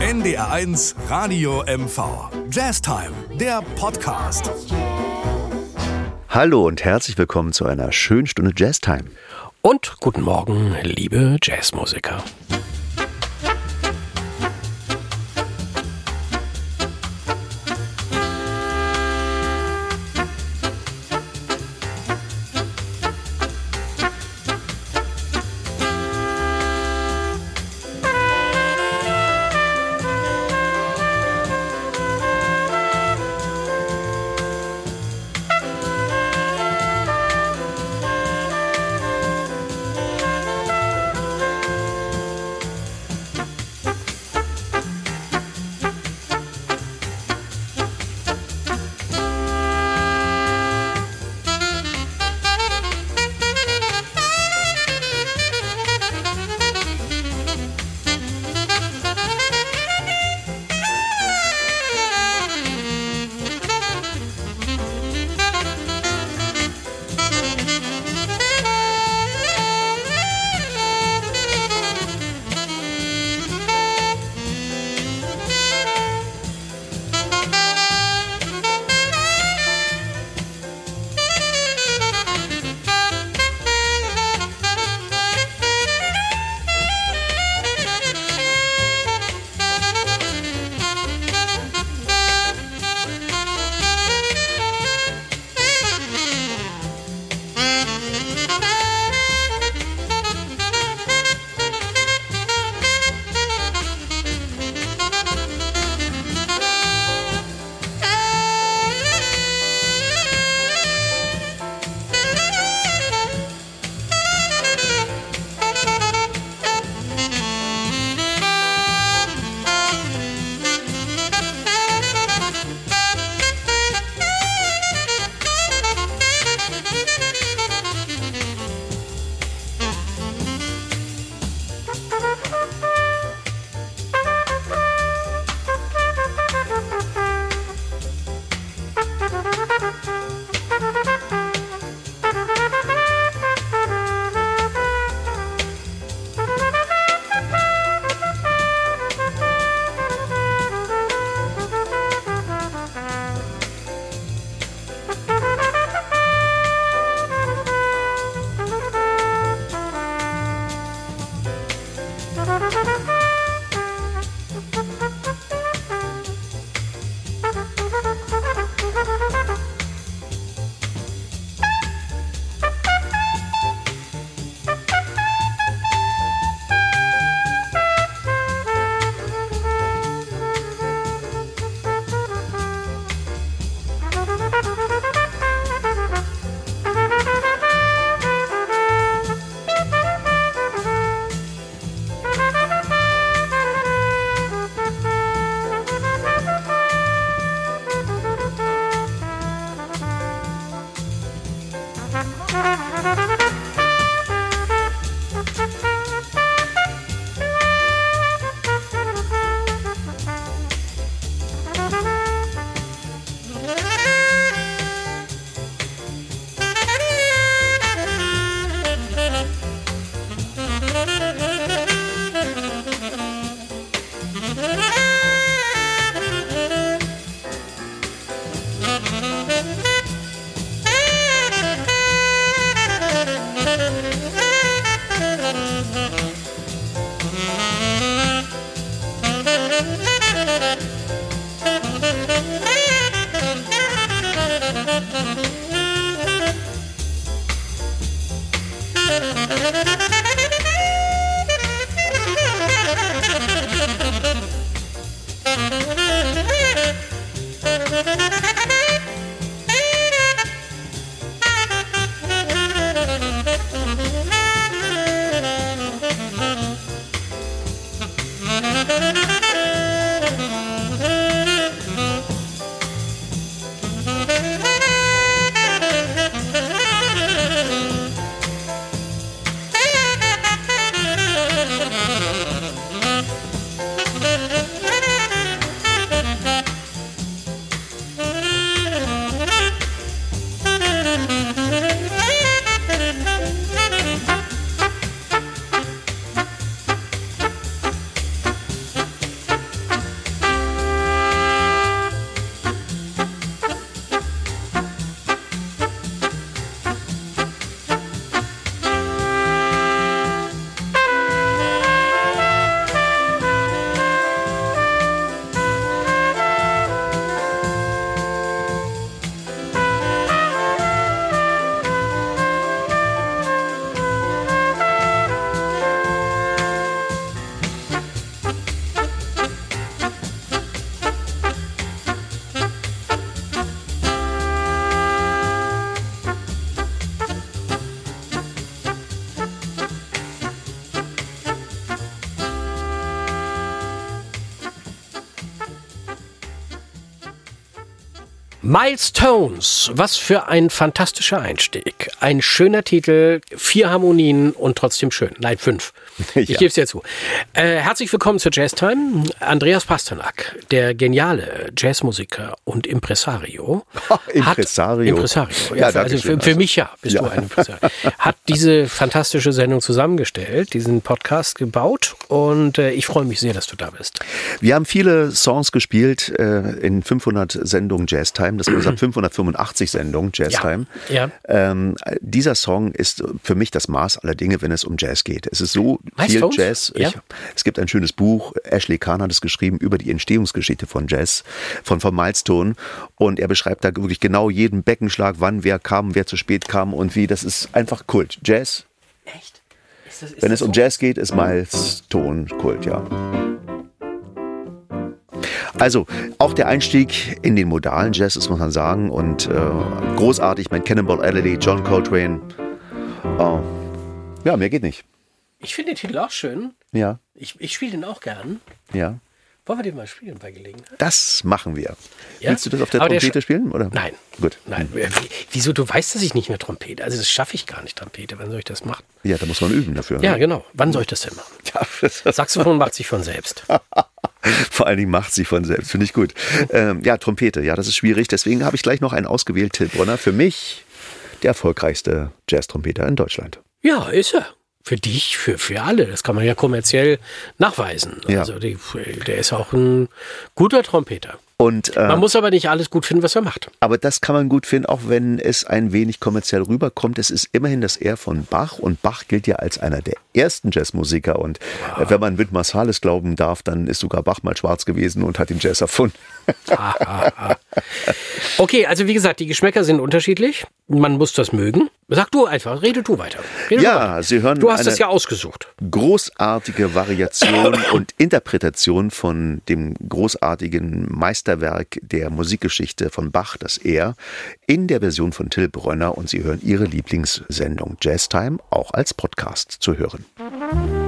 NDR1 Radio MV. Jazz Time, der Podcast. Hallo und herzlich willkommen zu einer schönen Stunde Jazz Time. Und guten Morgen, liebe Jazzmusiker. Milestones, was für ein fantastischer Einstieg. Ein schöner Titel, vier Harmonien und trotzdem schön. Nein, fünf. Ich Ja. gebe es dir zu. Äh, herzlich willkommen zur Jazztime. Andreas Pasternak, der geniale Jazzmusiker und Impresario. Impresario. Hat, Impresario. Ja, Ja, also für, für mich ja, bist Ja. du ein Impresario. Hat diese fantastische Sendung zusammengestellt, diesen Podcast gebaut und äh, ich freue mich sehr, dass du da bist. Wir haben viele Songs gespielt äh, in 500 Sendungen Jazztime. Das sind 585 Sendungen Jazztime. Ja. Ähm, dieser Song ist für mich das Maß aller Dinge, wenn es um Jazz geht. Es ist so viel Milestones? Jazz. Ja. Ich, es gibt ein schönes Buch, Ashley Kahn hat es geschrieben, über die Entstehungsgeschichte von Jazz, von, von Milestone. Und er beschreibt da wirklich genau jeden Beckenschlag, wann wer kam, wer zu spät kam und wie. Das ist einfach Kult. Jazz, Echt? Ist das, ist wenn es um so? Jazz geht, ist Milestone Kult, ja. Also, auch der Einstieg in den modalen Jazz, das muss man sagen. Und äh, großartig, mein Cannonball Adderley, John Coltrane. Oh. Ja, mehr geht nicht. Ich finde den Titel auch schön. Ja, Ich, ich spiele den auch gern. ja. Wollen wir den mal spielen bei Gelegenheit? Das machen wir. Ja? Willst du das auf der Aber der Trompete Sch- spielen? Oder? Nein. Gut. Nein. Wie- Wieso? Du weißt, dass ich nicht mehr Trompete. Also das schaffe ich gar nicht Trompete. Wann soll ich das machen? Ja, da muss man üben dafür. Ja, ne? genau. Wann soll ich das denn machen? Ja, Saxophon macht sich von selbst. Vor allen Dingen macht sie von selbst, finde ich gut. Ähm, ja, Trompete, ja, das ist schwierig. Deswegen habe ich gleich noch einen ausgewählt, Till Brunner. Für mich der erfolgreichste Jazz-Trompeter in Deutschland. Ja, ist er. Für dich, für, für alle. Das kann man ja kommerziell nachweisen. Ja. Also die, der ist auch ein guter Trompeter. Und, äh, Man muss aber nicht alles gut finden, was er macht. aber das kann man gut finden, auch wenn es ein wenig kommerziell rüberkommt. Es ist immerhin das R von Bach und Bach gilt ja als einer der ersten Jazzmusiker. Und äh, wenn man Wind Marsalis glauben darf, dann ist sogar Bach mal schwarz gewesen und hat den Jazz erfunden. Okay, also wie gesagt, die Geschmäcker sind unterschiedlich. Man muss das mögen. Sag du einfach, rede du weiter. Rede Ja, weiter. Sie hören du hast es ja ausgesucht. großartige Variation und Interpretation von dem großartigen Meisterwerk der Musikgeschichte von Bach, das Er, in der Version von Till Brönner und Sie hören Ihre Lieblingssendung Jazztime auch als Podcast zu hören. Mm.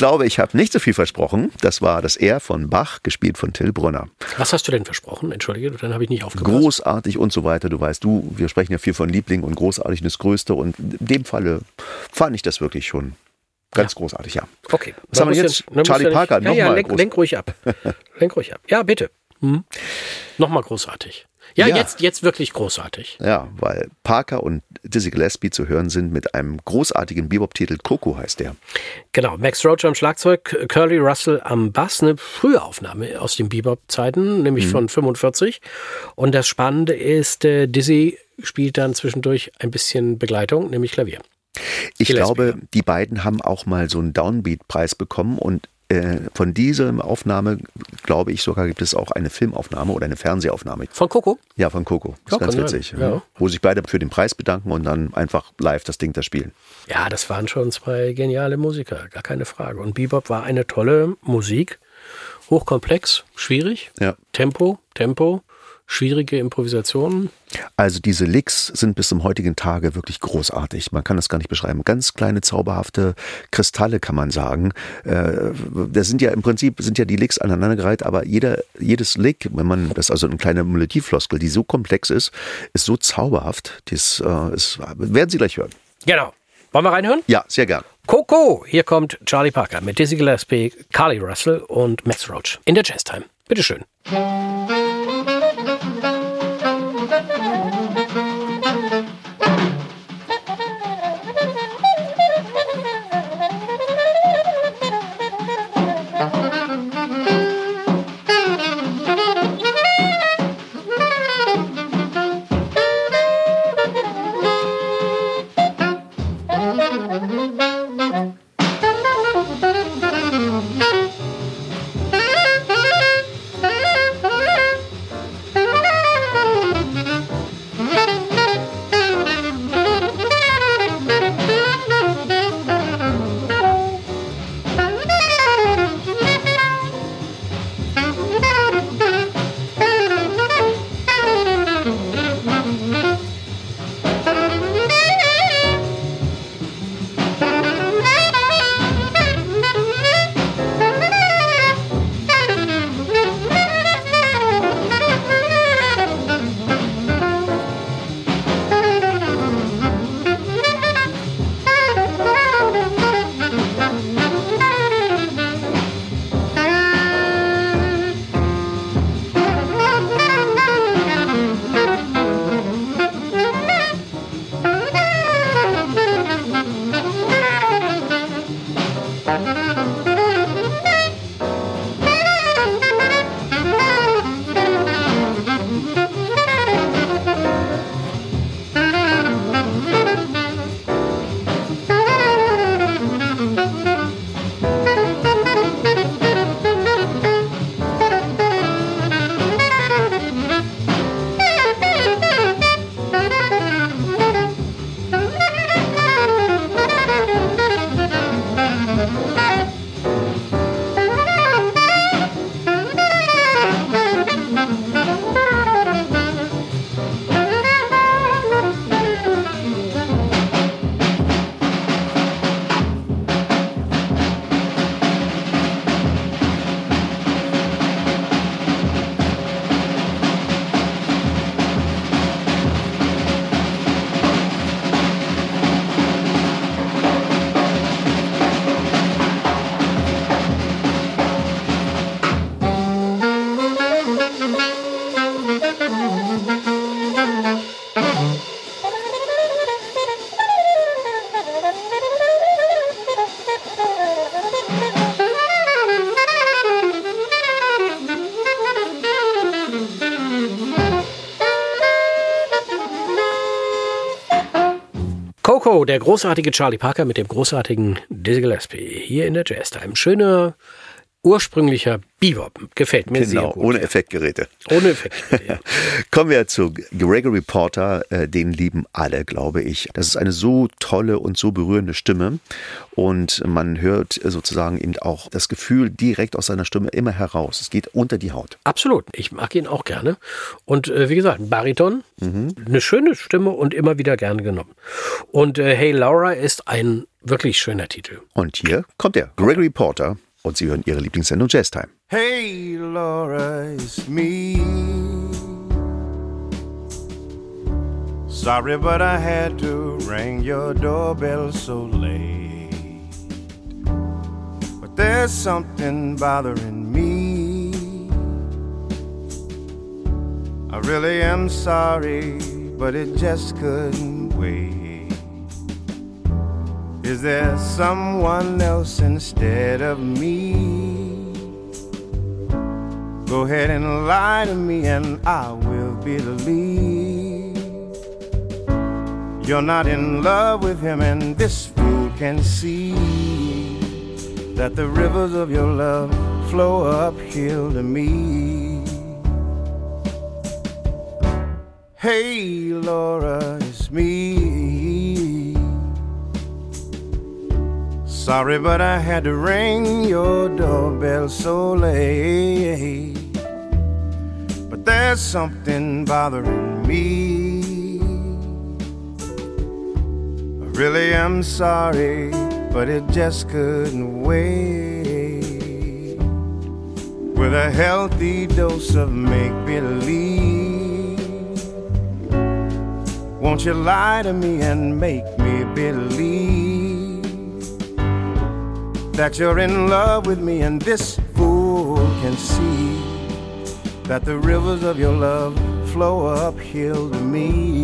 Glaube, ich habe nicht so viel versprochen. Das war das R von Bach, gespielt von Till Brunner. Was hast du denn versprochen? Entschuldige, dann habe ich nicht aufgepasst. Großartig und so weiter. Du weißt, du, wir sprechen ja viel von Liebling und großartig das Größte. Und in dem Falle fand ich das wirklich schon ganz ja. großartig, ja. Okay. Was haben wir jetzt? Ja, Charlie ja Parker, nochmal. Ja, lenk, lenk ruhig ab. lenk ruhig ab. Ja, bitte. Hm. Nochmal großartig. Ja, ja, Jetzt, jetzt wirklich großartig. Ja, weil Parker und Dizzy Gillespie zu hören sind mit einem großartigen Bebop-Titel. Coco heißt der. Genau, Max Roach am Schlagzeug, Curly Russell am Bass. Eine frühe Aufnahme aus den Bebop-Zeiten, nämlich mhm. von 45. Und das Spannende ist, äh, Dizzy spielt dann zwischendurch ein bisschen Begleitung, nämlich Klavier. Ich Gillespie. glaube, die beiden haben auch mal so einen Downbeat-Preis bekommen und äh, von dieser Aufnahme, glaube ich sogar, gibt es auch eine Filmaufnahme oder eine Fernsehaufnahme. Von Coco? Ja, von Coco. Das ist ja, ganz witzig. Ja. Wo sich beide für den Preis bedanken und dann einfach live das Ding da spielen. Ja, das waren schon zwei geniale Musiker, gar keine Frage. Und Bebop war eine tolle Musik. Hochkomplex, schwierig. Ja. Tempo, Tempo schwierige Improvisationen? Also diese Licks sind bis zum heutigen Tage wirklich großartig. Man kann das gar nicht beschreiben. Ganz kleine zauberhafte Kristalle kann man sagen. Äh, das sind ja im Prinzip sind ja die Licks aneinandergereiht, aber jeder, jedes Lick, wenn man das also eine kleine Melodiefloskel, die so komplex ist, ist so zauberhaft. Das äh, ist, werden Sie gleich hören. Genau. Wollen wir reinhören? Ja, sehr gern. Coco, hier kommt Charlie Parker mit Dizzy Gillespie, Carly Russell und Max Roach in der Jazztime. Bitteschön. Coco, der großartige Charlie Parker mit dem großartigen Dizzy Gillespie hier in der Jazz Time. Schöne ursprünglicher Bebop. Gefällt mir sehr Genau, gut. ohne Effektgeräte. Ohne Effektgeräte. ja. Kommen wir zu Gregory Porter, äh, den lieben alle, glaube ich. Das ist eine so tolle und so berührende Stimme und man hört sozusagen eben auch das Gefühl direkt aus seiner Stimme immer heraus. Es geht unter die Haut. Absolut. Ich mag ihn auch gerne. Und äh, wie gesagt, ein Bariton, eine schöne Stimme und immer wieder gerne genommen. Und äh, Hey Laura ist ein wirklich schöner Titel. Und hier kommt er, Gregory Porter und Sie hören Ihre Lieblingssendung Jazz Time. Hey, Laura, it's me. Sorry, but I had to ring your doorbell so late. But there's something bothering me. I really am sorry, but it just couldn't wait. Is there someone else instead of me? Go ahead and lie to me, and I will believe you're not in love with him, and this fool can see that the rivers of your love flow uphill to me. Hey, Laura, it's me. Sorry, but I had to ring your doorbell so late. But there's something bothering me. I really am sorry, but it just couldn't wait. With a healthy dose of make believe. Won't you lie to me and make me believe that you're in love with me and this fool can see that the rivers of your love flow uphill to me.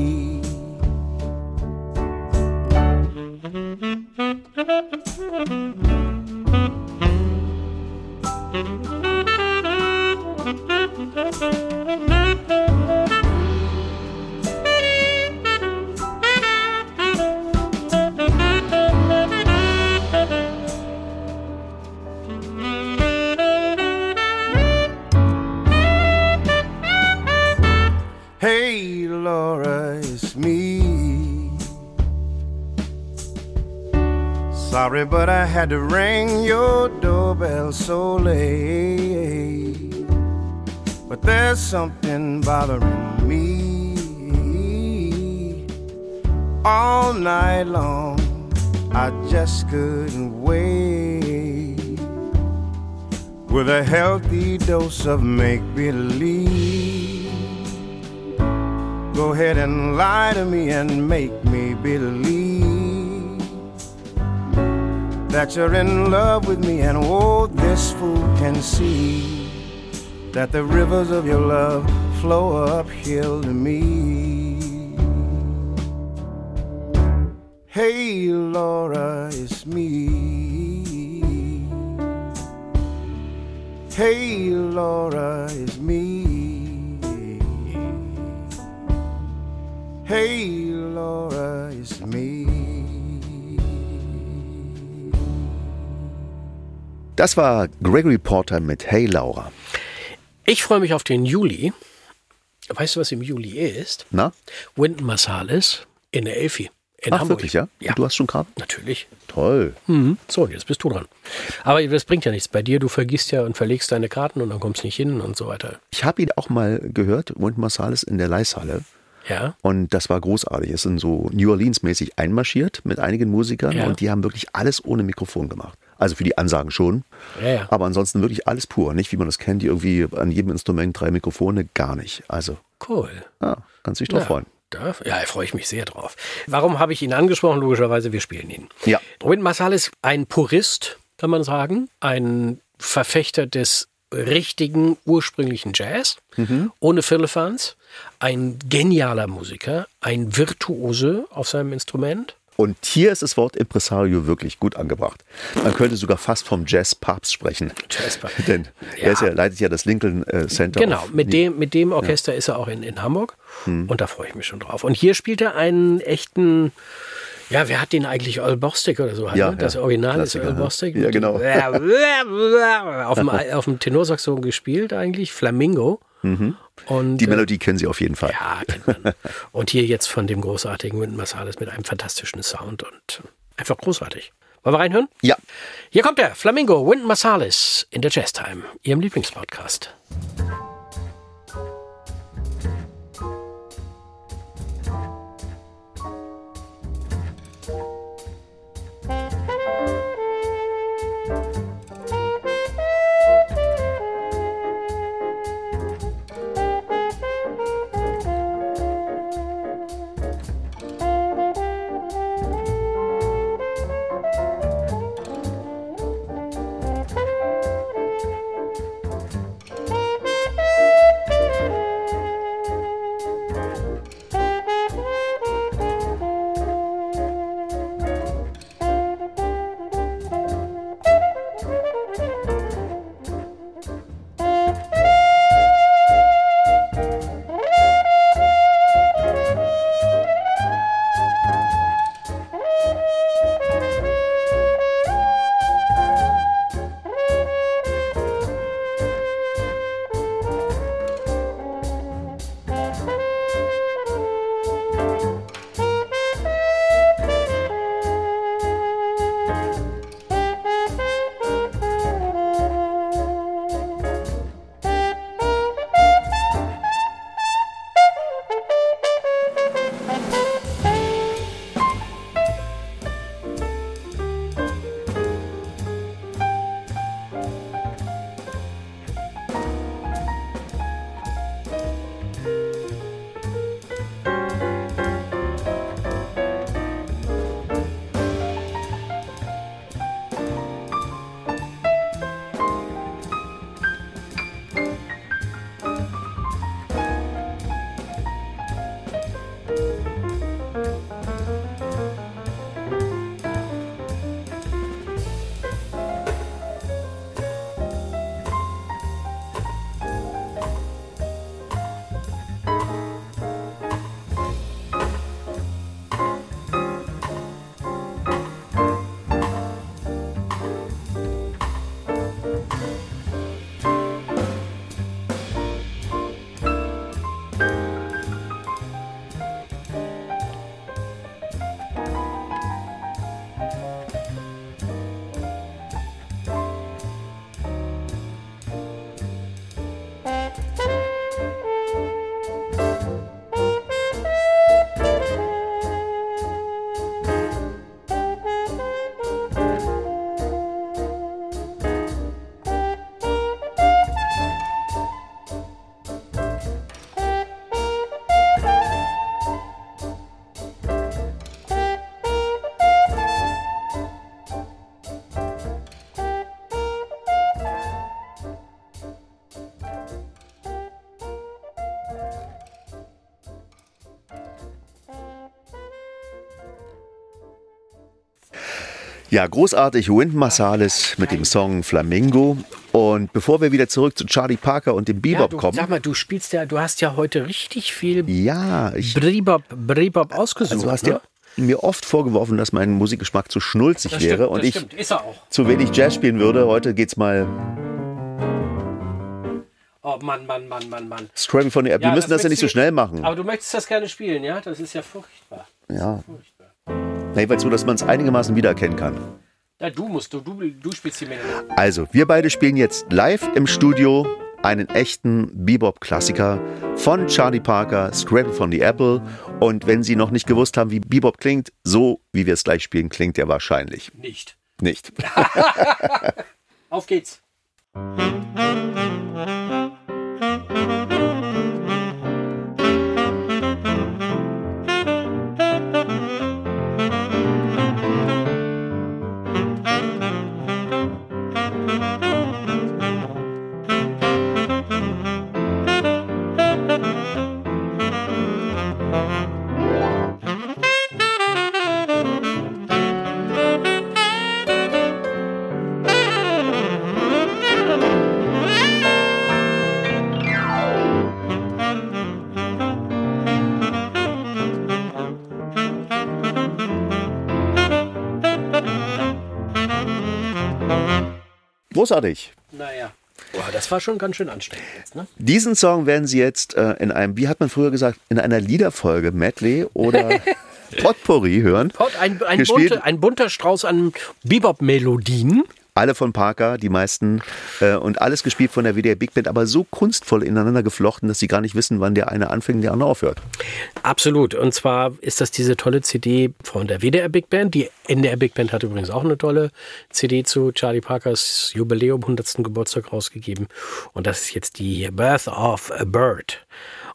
Sorry, but I had to ring your doorbell so late. But there's something bothering me. All night long, I just couldn't wait. With a healthy dose of make believe. Go ahead and lie to me and make me believe that you're in love with me, and oh, this fool can see that the rivers of your love flow uphill to me. Hey, Laura, it's me. Hey, Laura, it's me. Hey, Laura, it's me. Das war Gregory Porter mit Hey Laura. Ich freue mich auf den Juli. Weißt du, was im Juli ist? Na? Wynton Marsalis in der Elfi in Ach, Hamburg. wirklich, ja? Ja, Du hast schon Karten? natürlich. Toll. Mhm. So, und jetzt bist du dran. Aber das bringt ja nichts bei dir. Du vergisst ja und verlegst deine Karten und dann kommst nicht hin und so weiter. Ich habe ihn auch mal gehört, Wynton Marsalis in der Leishalle. Ja. Und das war großartig. Es sind so New Orleans-mäßig einmarschiert mit einigen Musikern Ja. und die haben wirklich alles ohne Mikrofon gemacht. Also für die Ansagen schon. Ja, ja. Aber ansonsten wirklich alles pur. Nicht wie man das kennt, irgendwie an jedem Instrument drei Mikrofone, gar nicht. Also, Cool. ja, kannst dich drauf Ja, freuen. da, ja, da freue ich mich sehr drauf. Warum habe ich ihn angesprochen? Logischerweise, wir spielen ihn. Ja. Wynton Marsalis, ein Purist, kann man sagen. Ein Verfechter des richtigen, ursprünglichen Jazz, ohne Firlefanz. Ein genialer Musiker, ein Virtuose auf seinem Instrument. Und hier ist das Wort Impresario wirklich gut angebracht. Man könnte sogar fast vom Jazz-Papst sprechen. Jazz-Papst. Denn er ist ja, leitet ja das Lincoln äh, Center. Genau, mit dem, mit dem Orchester ist er auch in, in Hamburg Hm. und da freue ich mich schon drauf. Und hier spielt er einen echten, Ja, wer hat den eigentlich? Earl Bostic oder so? Ja, ne? Das ja. Original Klassiker, ist Earl ja. Bostic. Ja, genau. auf dem, auf dem Tenorsaxon gespielt eigentlich, Flamingo. Und, Mhm. Die äh, Melodie kennen Sie auf jeden Fall. Ja, kennt man. und hier jetzt von dem großartigen Wynton Marsalis mit einem fantastischen Sound und einfach großartig. Wollen wir reinhören? Ja. Hier kommt der Flamingo Wynton Marsalis in der Jazz Time, Ihrem Lieblingspodcast. Ja, großartig. Wynton Marsalis mit dem Song Flamingo. Und bevor wir wieder zurück zu Charlie Parker und dem Ja, Bebop du, kommen. sag mal, du spielst ja, du hast ja heute richtig viel Ja, ich, Bribop, Bribop ausgesucht. also du hast ne? ja mir oft vorgeworfen, dass mein Musikgeschmack zu schnulzig Das wäre stimmt, und das ich. Ist zu wenig Jazz spielen würde. Heute geht's mal Oh Mann, Mann, Mann, Mann, Mann. Scrabble von der App. Wir müssen das ja nicht so schnell machen. Aber du möchtest das gerne spielen, ja? Das ist ja furchtbar. Ja, Furchtbar. Jedenfalls so, dass man es einigermaßen wiedererkennen kann. Ja, du musst, du, du, du spielst die Melodie. Also, wir beide spielen jetzt live im Studio einen echten Bebop-Klassiker von Charlie Parker, Scrabble von the Apple. Und wenn Sie noch nicht gewusst haben, wie Bebop klingt, so wie wir es gleich spielen, klingt er wahrscheinlich Nicht. nicht. Auf geht's. Großartig. Naja. Boah, das war schon ganz schön anstrengend jetzt, ne? Diesen Song werden Sie jetzt äh, in einem, wie hat man früher gesagt, in einer Liederfolge, Medley oder Potpourri hören. Pot, ein, ein, bunte, ein bunter Strauß an Bebop-Melodien. Alle von Parker, die meisten. Äh, und alles gespielt von der WDR Big Band, aber so kunstvoll ineinander geflochten, dass Sie gar nicht wissen, wann der eine anfängt und der andere aufhört. Absolut. Und zwar ist das diese tolle CD von der WDR Big Band. Die NDR Big Band hat übrigens auch eine tolle CD zu Charlie Parkers Jubiläum 100. Geburtstag rausgegeben. Und das ist jetzt die Birth of a Bird.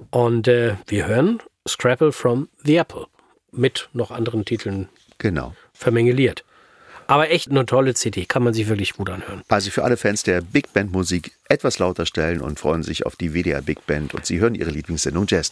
Und äh, wir hören Scrapple from the Apple mit noch anderen Titeln Genau. vermengeliert. Aber echt eine tolle CD, kann man sich wirklich gut anhören. Also für alle Fans der Big Band Musik etwas lauter stellen und freuen sich auf die WDR Big Band und Sie hören Ihre Lieblingssendung Jazz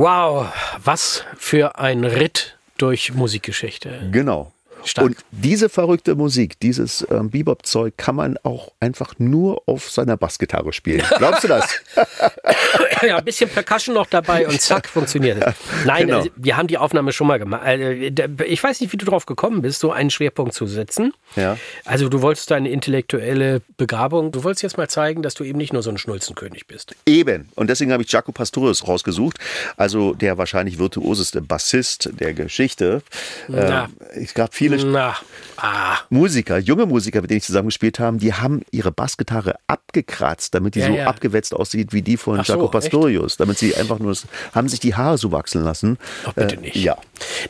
Wow, was für ein Ritt durch Musikgeschichte. Genau. Stark. Und diese verrückte Musik, dieses ähm, Bebop-Zeug kann man auch einfach nur auf seiner Bassgitarre spielen. Glaubst du das? ja, ein bisschen Percussion noch dabei und zack, funktioniert es. Nein, Genau. also, wir haben die Aufnahme schon mal gemacht. Äh, Ich weiß nicht, wie du drauf gekommen bist, so einen Schwerpunkt zu setzen. Ja. Also du wolltest deine intellektuelle Begabung, du wolltest jetzt mal zeigen, dass du eben nicht nur so ein Schnulzenkönig bist. Eben. Und deswegen habe ich Jaco Pastorius rausgesucht. Also der wahrscheinlich virtuoseste Bassist der Geschichte. Na. Ähm, es gab viele Na, ah, Musiker, junge Musiker, mit denen ich zusammengespielt habe, die haben ihre Bassgitarre abgekratzt, damit die Ja, so ja. abgewetzt aussieht wie die von Ach so, Jaco echt? Pastorius. Damit sie einfach nur, haben sich die Haare so wachsen lassen. Ach, bitte Äh, nicht. Ja.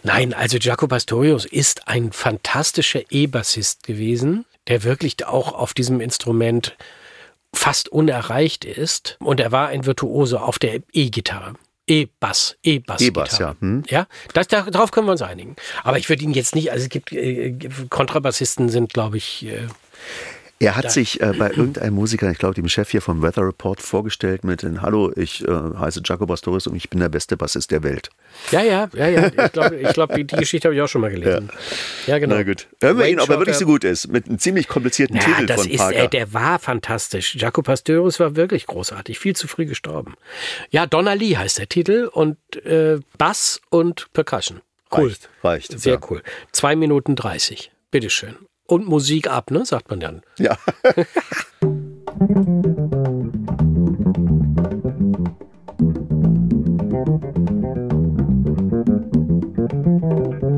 Nein, also Jaco Pastorius ist ein fantastischer E-Bassist gewesen, der wirklich auch auf diesem Instrument fast unerreicht ist. Und er war ein Virtuose auf der E-Gitarre. E-Bass, E-Bass. E-Bass, ja. Hm. Ja, das, da, darauf können wir uns einigen. Aber ich würde ihn jetzt nicht, also es gibt, äh, Kontrabassisten sind, glaube ich, äh, Er hat sich äh, bei irgendeinem Musiker, ich glaube dem Chef hier vom Weather Report, vorgestellt mit den Hallo, ich äh, heiße Jaco Pastorius und ich bin der beste Bassist der Welt. ja, ja, ja, ja, ich glaube, ich glaub, die, die Geschichte habe ich auch schon mal gelesen. Ja, genau. Na gut. Hören wir ihn, ob er wirklich so gut ist. Mit einem ziemlich komplizierten Ja, Titel das von ist, Parker. äh, der war fantastisch. Jaco Pastorius war wirklich großartig, viel zu früh gestorben. Ja, Donna Lee heißt der Titel und äh, Bass und Percussion. Cool. Reicht, reicht, Sehr ja. cool. Zwei Minuten dreißig. Bitteschön. Und Musik ab, ne, sagt man dann. ja.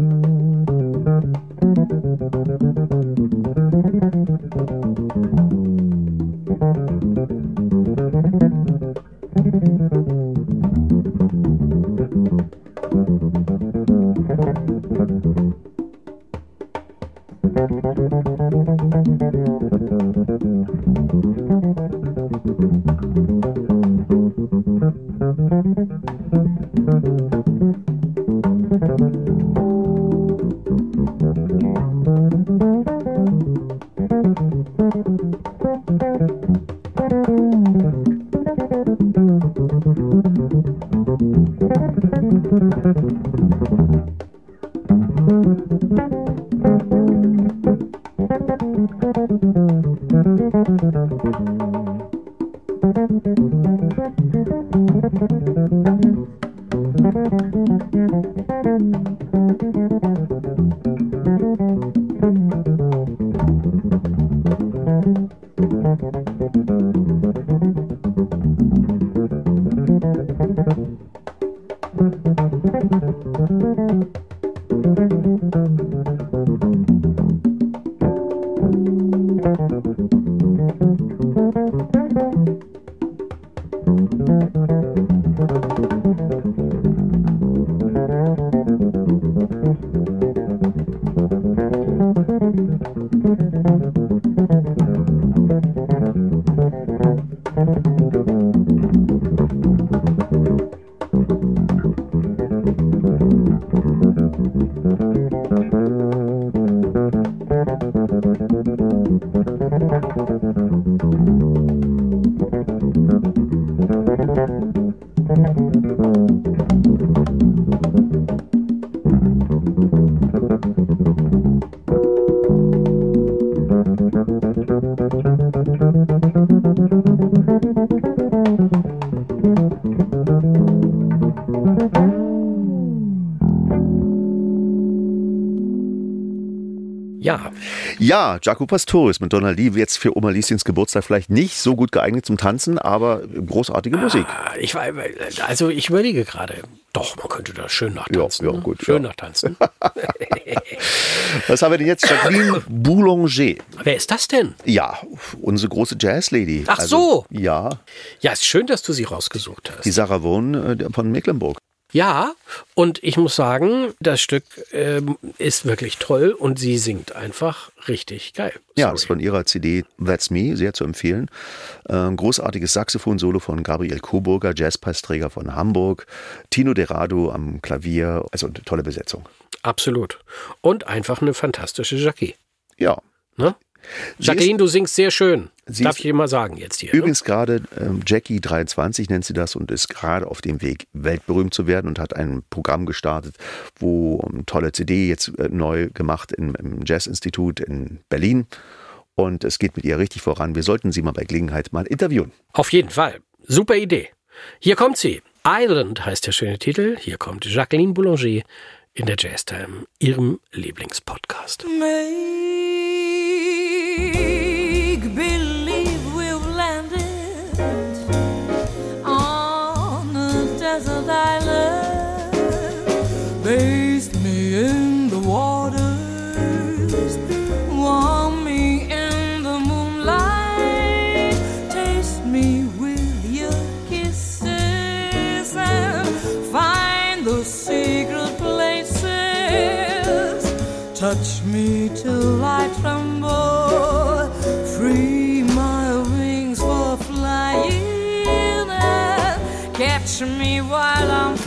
Ja, Jaco Pastorius mit Donald Lee jetzt für Oma Lieschens Geburtstag vielleicht nicht so gut geeignet zum Tanzen, aber großartige Musik. Ah, ich war, also ich überlege gerade. Doch, man könnte da schön nachtanzen. Ja, ja, ne? gut, schön ja. nachtanzen. Was haben wir denn jetzt? Jacqueline Boulanger. Wer ist das denn? Ja, unsere große Jazzlady. Ach so. Ja, Ja, ist schön, dass du sie rausgesucht hast. die Sarah Vaughan äh, von Mecklenburg. Ja, und ich muss sagen, das Stück ähm, ist wirklich toll und sie singt einfach richtig geil. Ja, Sorry. ist von ihrer CD That's Me, sehr zu empfehlen. Ähm, großartiges Saxophon-Solo von Gabriel Coburger, Jazzpreisträger von Hamburg. Tino Derado am Klavier, also eine tolle Besetzung. Absolut. Und einfach eine fantastische Jackie. Ja, Ne? Jacqueline, du singst sehr schön. Sie Darf ich dir mal sagen jetzt hier. ne? Übrigens gerade ähm, Jackie 23 nennt sie das und ist gerade auf dem Weg, weltberühmt zu werden und hat ein Programm gestartet, wo eine tolle CD jetzt äh, neu gemacht im, im Jazz-Institut in Berlin. Und es geht mit ihr richtig voran. Wir sollten sie mal bei Gelegenheit mal interviewen. Auf jeden Fall. Super Idee. Hier kommt sie. Island heißt der schöne Titel. Hier kommt Jacqueline Boulanger in der Jazz Time, ihrem Lieblingspodcast. Make Touch me till I tremble, me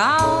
real.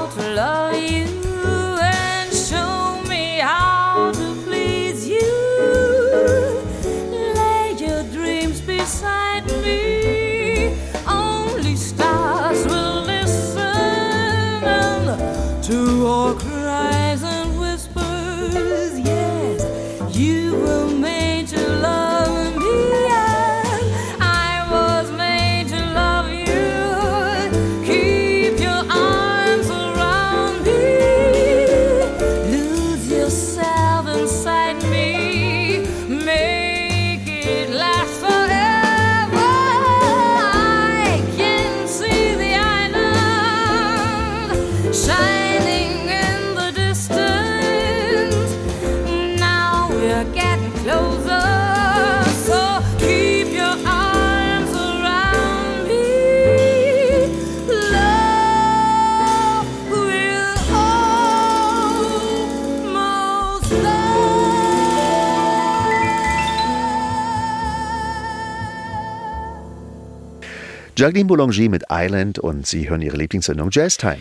Jacqueline Boulanger mit Island und Sie hören Ihre Lieblingssendung Jazz Time.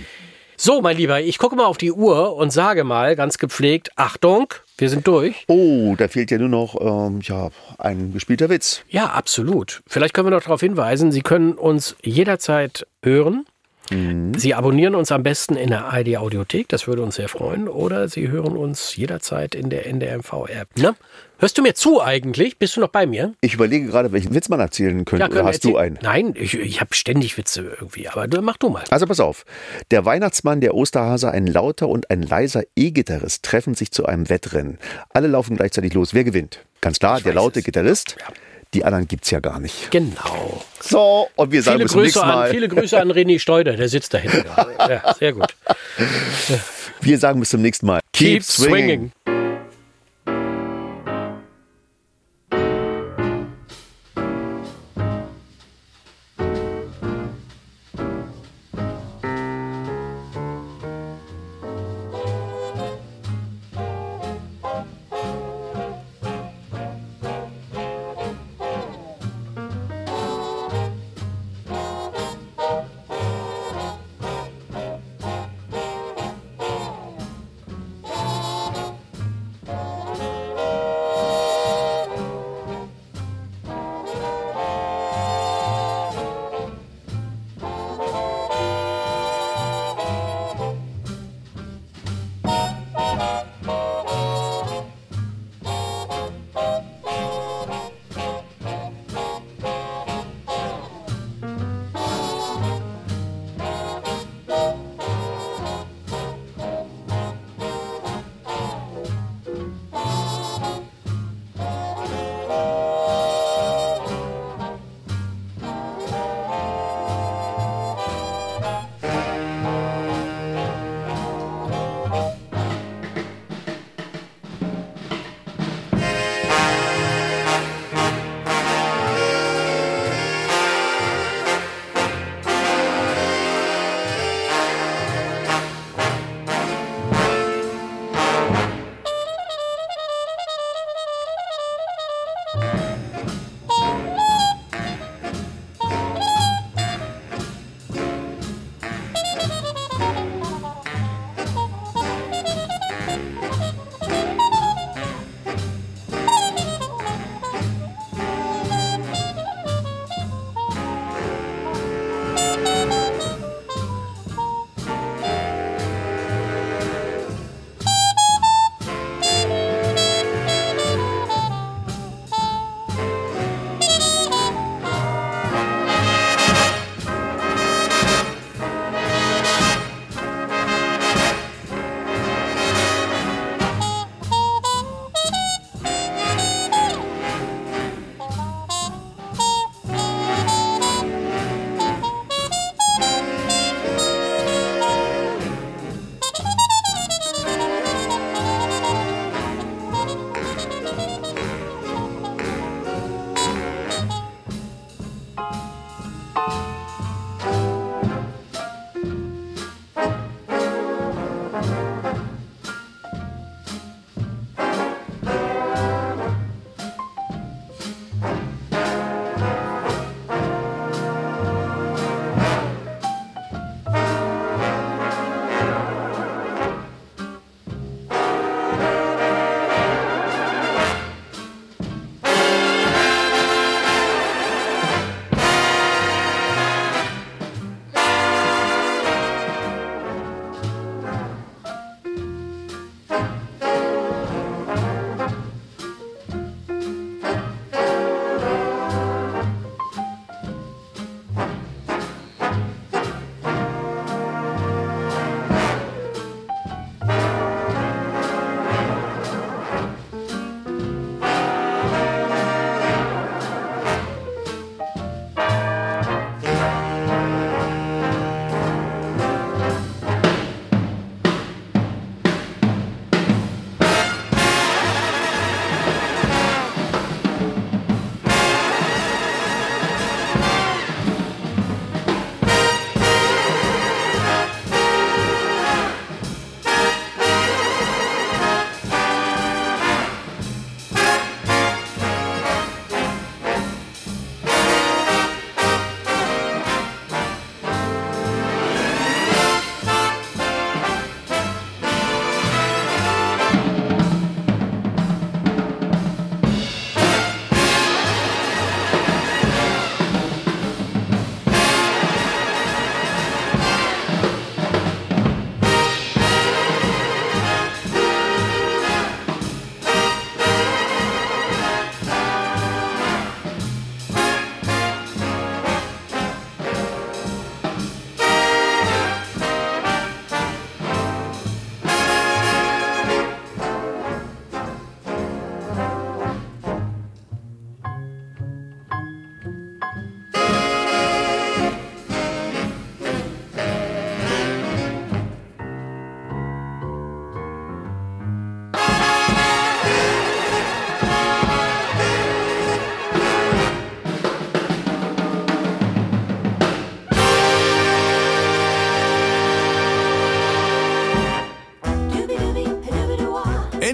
So, mein Lieber, ich gucke mal auf die Uhr und sage mal ganz gepflegt, Achtung, wir sind durch. Oh, da fehlt ja nur noch ähm, ja, ein gespielter Witz. Ja, absolut. Vielleicht können wir noch darauf hinweisen, Sie können uns jederzeit hören. Sie abonnieren uns am besten in der ID Audiothek, das würde uns sehr freuen. Oder Sie hören uns jederzeit in der NDMV-App. Ne? Hörst du mir zu eigentlich? Bist du noch bei mir? Ich überlege gerade, welchen Witz man erzählen könnte. können Oder hast du einen? Nein, ich, ich habe ständig Witze irgendwie, aber mach du mal. Also pass auf. Der Weihnachtsmann, der Osterhase, ein lauter und ein leiser E-Gitarrist treffen sich zu einem Wettrennen. Alle laufen gleichzeitig los. Wer gewinnt? Ganz klar, der weiß laute es. Gitarrist. Ja. Die anderen gibt's ja gar nicht. Genau. So, und wir sagen Viele bis zum Grüße, nächsten an, Mal. viele Grüße an René Steuder, der sitzt da hinten gerade. Ja, sehr gut. Wir sagen bis zum nächsten Mal. Keep swinging.